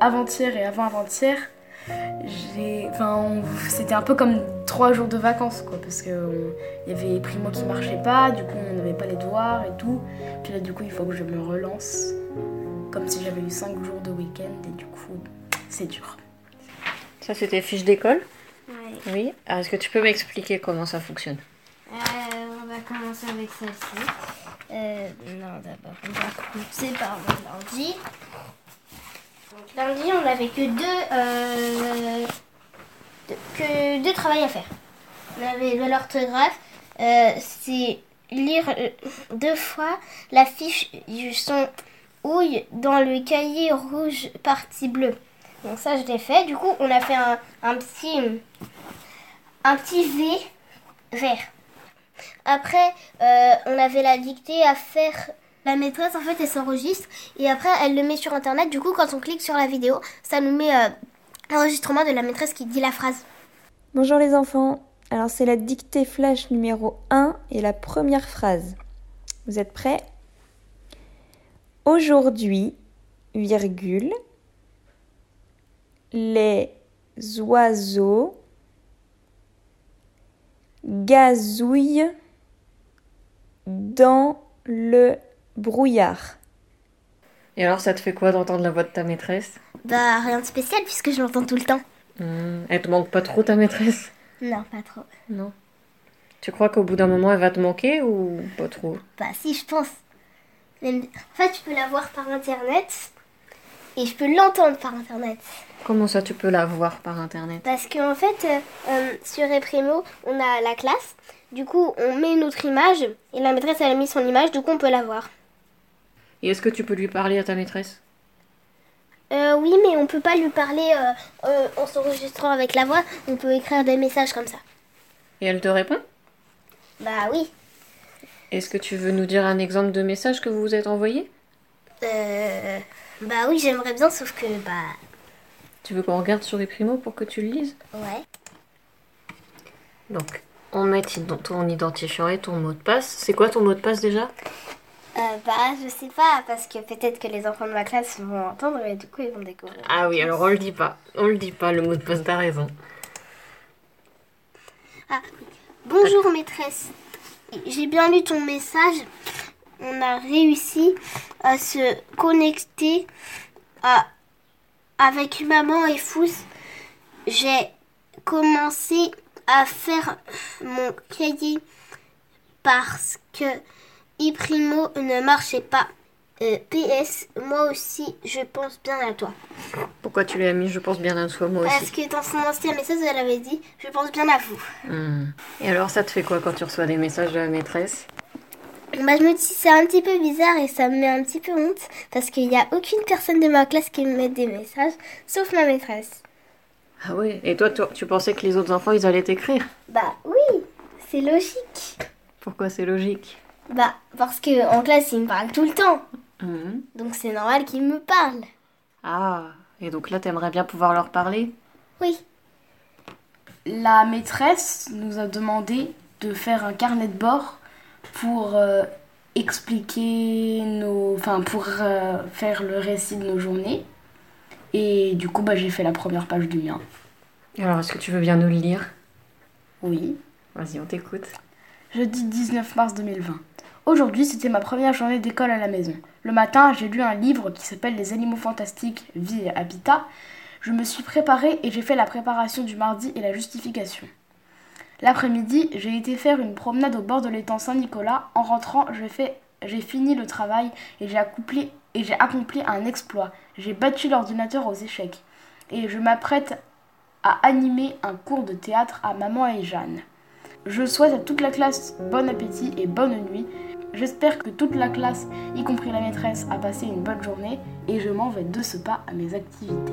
avant-hier et avant-avant-hier, j'ai, enfin, c'était un peu comme trois jours de vacances, quoi, parce que on- il y avait Primo qui marchait pas, du coup on n'avait pas les devoirs et tout. Puis là, du coup, il faut que je me relance, comme si j'avais eu cinq jours de week-end et du coup, c'est dur. Ça, c'est tes fiches d'école? Ouais. Oui. Alors, est-ce que tu peux m'expliquer comment ça fonctionne? Euh, on va commencer avec celle-ci. Euh, non, d'abord, on va commencer par le lundi. On n'avait que deux, euh, deux- que deux travails à faire. On avait de l'orthographe, euh, c'est lire euh, deux fois la fiche du son houille dans le cahier rouge partie bleue. Donc ça, je l'ai fait. Du coup, on a fait un, un petit, un petit V vert. Après, on avait la dictée à faire. La maîtresse, en fait, elle s'enregistre et après, elle le met sur Internet. Du coup, quand on clique sur la vidéo, ça nous met euh, l'enregistrement de la maîtresse qui dit la phrase. Bonjour les enfants. Alors c'est la dictée flash numéro 1 et la première phrase. Vous êtes prêts? Aujourd'hui, virgule, les oiseaux gazouillent dans le brouillard. Et alors, ça te fait quoi d'entendre la voix de ta maîtresse? Bah, rien de spécial puisque je l'entends tout le temps. Hmm, Elle te manque pas trop, ta maîtresse? Non, pas trop. Non. Tu crois qu'au bout d'un moment, elle va te manquer ou pas trop? Bah, si, je pense. Même- En fait, je peux la voir par Internet et je peux l'entendre par Internet. Comment ça, tu peux la voir par internet? Parce qu'en fait, euh, euh, sur Eprimo, on a la classe. Du coup, on met notre image et la maîtresse, elle a mis son image, du coup, on peut la voir. Et est-ce que tu peux lui parler à ta maîtresse? Euh, oui, mais on peut pas lui parler euh, euh, en s'enregistrant avec la voix. On peut écrire des messages comme ça. Et elle te répond? Bah oui. Est-ce que tu veux nous dire un exemple de message que vous vous êtes envoyé? Euh, bah oui, j'aimerais bien, sauf que bah Tu veux qu'on regarde sur les primos pour que tu le lises? Ouais. Donc, on met ton- ton identifiant et ton mot de passe. C'est quoi ton mot de passe déjà? Euh, bah je sais pas, parce que peut-être que les enfants de ma classe vont entendre et du coup ils vont découvrir. Ah oui, alors on le dit pas. On le dit pas, le mot de passe, t'as raison. Bonjour maîtresse. J'ai bien lu ton message. On a réussi à se connecter à, avec maman et Fous. J'ai commencé à faire mon cahier parce que iPrimo ne marchait pas. Euh, PS, moi aussi, je pense bien à toi. Pourquoi tu l'as mis Je pense bien à toi, moi Parce aussi. que dans son ancien message, elle avait dit Je pense bien à vous. Hmm. Et alors, ça te fait quoi quand tu reçois des messages de la maîtresse? Bah, je me dis c'est un petit peu bizarre et ça me met un petit peu honte parce qu'il n'y a aucune personne de ma classe qui me met des messages, sauf ma maîtresse. Ah oui Et toi, toi, tu pensais que les autres enfants, ils allaient t'écrire? Bah oui, c'est logique. Pourquoi c'est logique? Bah parce que en classe ils me parlent tout le temps, Hmm. donc c'est normal qu'ils me parlent. Ah, et donc là, t'aimerais bien pouvoir leur parler? Oui. La maîtresse nous a demandé de faire un carnet de bord pour euh, expliquer nos. Enfin, pour euh, faire le récit de nos journées. Et du coup, bah, j'ai fait la première page du mien. Alors, est-ce que tu veux bien nous le lire? Oui. Vas-y, on t'écoute. Jeudi 19 mars 2020. Aujourd'hui, c'était ma première journée d'école à la maison. Le matin, j'ai lu un livre qui s'appelle Les animaux fantastiques, vie et habitat. Je me suis préparée et j'ai fait la préparation du mardi et la justification. L'après-midi, j'ai été faire une promenade au bord de l'étang Saint-Nicolas. En rentrant, j'ai fini le travail et j'ai accompli et j'ai accompli un exploit. J'ai battu l'ordinateur aux échecs et je m'apprête à animer un cours de théâtre à maman et Jeanne. Je souhaite à toute la classe bon appétit et bonne nuit. J'espère que toute la classe, y compris la maîtresse, a passé une bonne journée et je m'en vais de ce pas à mes activités.